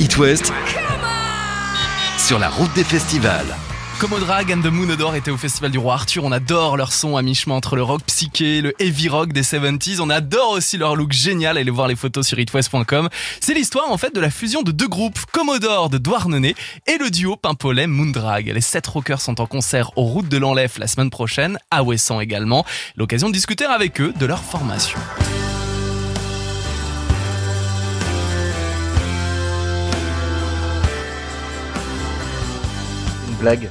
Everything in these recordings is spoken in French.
It West sur la route des festivals. Comodrag and the Moon Odor étaient au Festival du Roi Arthur. On adore leur son à mi-chemin entre le rock psyché, le heavy rock des 70s. On adore aussi leur look génial. Allez voir les photos sur itwest.com. C'est l'histoire en fait de la fusion de deux groupes, Commodore de Douarnenez et le duo Pimpolem Moondrag. Les sept rockers sont en concert aux routes de l'Enlève la semaine prochaine, à Ouessant également. L'occasion de discuter avec eux de leur formation.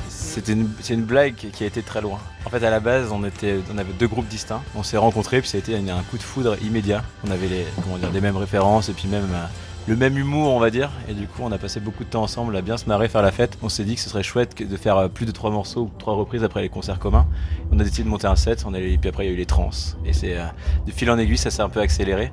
C'était une, c'est une blague qui a été très loin. En fait, à la base, on, avait deux groupes distincts. On s'est rencontrés, puis ça a été un, coup de foudre immédiat. On avait les, mêmes références et puis même euh, le même humour, on va dire. Et du coup, on a passé beaucoup de temps ensemble à bien se marrer, faire la fête. On s'est dit que ce serait chouette de faire euh, plus de trois morceaux ou trois reprises après les concerts communs. On a décidé de monter un set. Et puis après, il y a eu les trans. Et c'est euh, de fil en aiguille, ça s'est un peu accéléré.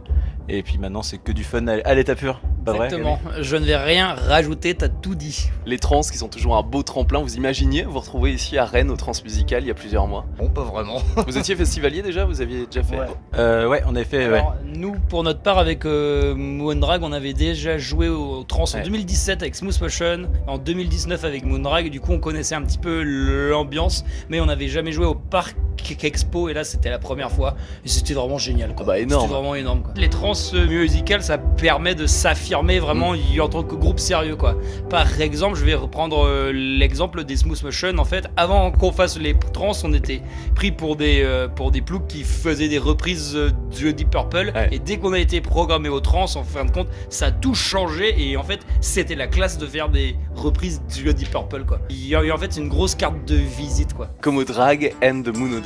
Et puis maintenant, c'est que du fun à l'état pur. Pas vrai Exactement, je ne vais rien rajouter, t'as tout dit. Les trans qui sont toujours un beau tremplin. Vous imaginiez vous retrouver ici à Rennes au Transmusical il y a plusieurs mois? Bon, pas vraiment. Vous étiez festivalier déjà Vous aviez déjà fait Ouais. Euh, ouais, on avait fait. ouais. Alors, nous, pour notre part, avec euh, Moondrag, on avait déjà joué au trans en Ouais. 2017 avec Smooth Motion, en 2019 avec Moondrag, et du coup, on connaissait un petit peu l'ambiance, mais on n'avait jamais joué au Parc Expo, et là, c'était la première fois, et c'était vraiment génial. Quoi. Ah bah, énorme. C'était vraiment énorme. Quoi. Les trans musicales, ça permet de s'affirmer vraiment Mm. en tant que groupe sérieux. quoi. Par exemple, je vais reprendre euh, l'exemple des Smooth Motion. En fait, avant qu'on fasse les trans, on était pris pour des, euh, pour des ploucs qui faisaient des reprises euh, du Deep Purple. Ouais. Et dès qu'on a été programmé au trans, en fin de compte, ça a tout changé. Et en fait, c'était la classe de faire des reprises du Deep Purple. Quoi. Et en fait, c'est une grosse carte de visite. quoi. Comodrag and the Moon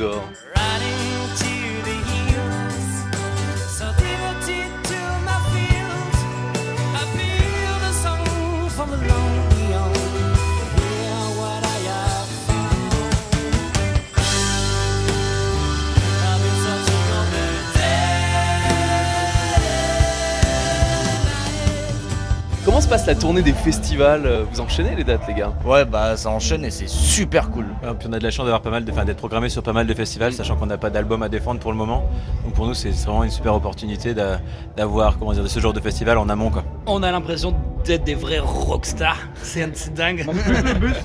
Comment se passe la tournée des festivals Vous enchaînez les dates, les gars Ouais, bah ça enchaîne et c'est super cool. Ouais, puis on a de la chance d'avoir pas mal d'être programmé sur pas mal de festivals, sachant qu'on n'a pas d'album à défendre pour le moment. Donc pour nous, c'est vraiment une super opportunité d'a- d'avoir, comment dire, ce genre de festival en amont, quoi. On a l'impression d'être des vrais rockstars. C'est c'est dingue.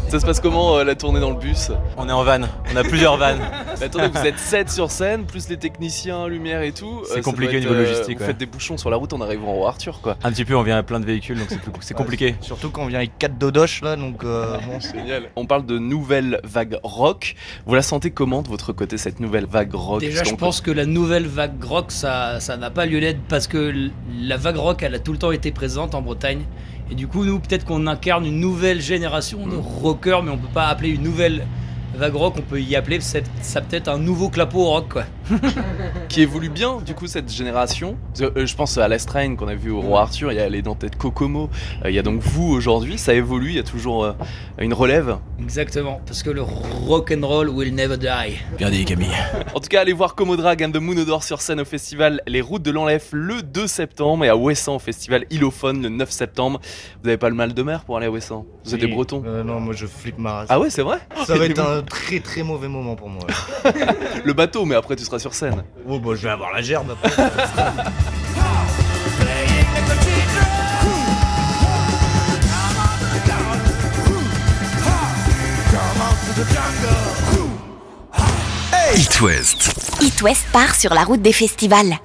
Ça se passe comment euh, la tournée dans le bus? On est en van, on a plusieurs vannes. Mais attendez, vous êtes 7 sur scène, plus les techniciens, lumière et tout. C'est Euh, compliqué au niveau euh, logistique, Vous ouais. faites des bouchons sur la route en arrivant au Arthur, quoi. Un petit peu, on vient à plein de véhicules, donc c'est compliqué. Surtout quand on vient avec 4 dodoches là, donc euh, bon, c'est- Génial. On parle de nouvelle vague rock. Vous la sentez comment de votre côté, cette nouvelle vague rock? Déjà, je pense que la nouvelle vague rock, ça ça n'a pas lieu d'être parce que la vague rock, elle a tout le temps été présente en Bretagne. Et du coup, nous, peut-être qu'on incarne une nouvelle génération de rockers, mais on peut pas appeler une nouvelle vague rock, on peut y appeler ça peut-être un nouveau clapot rock, quoi. qui évolue bien, du coup, cette génération. Parce que, euh, je pense à l'Astrain qu'on a vu au Roi Arthur, il y a les dentelles Kokomo, euh, il y a donc vous aujourd'hui, ça évolue, il y a toujours euh, une relève. Exactement, parce que le rock and roll will never die. Bien dit, Camille. En tout cas, allez voir Comodrag and the Moon Odor sur scène au festival Les Routes de l'Enlève le 2 septembre et à Ouessant au festival Ilophone le 9 septembre. Vous avez pas le mal de mer pour aller à Ouessant Vous êtes des Bretons Euh, non, moi je flippe ma race. Ah ouais, c'est vrai? Ça va être un très très mauvais moment pour moi. Le bateau, mais après tu seras sur scène. Oh bah je vais avoir la gerbe après. It West. It West part sur la route des festivals.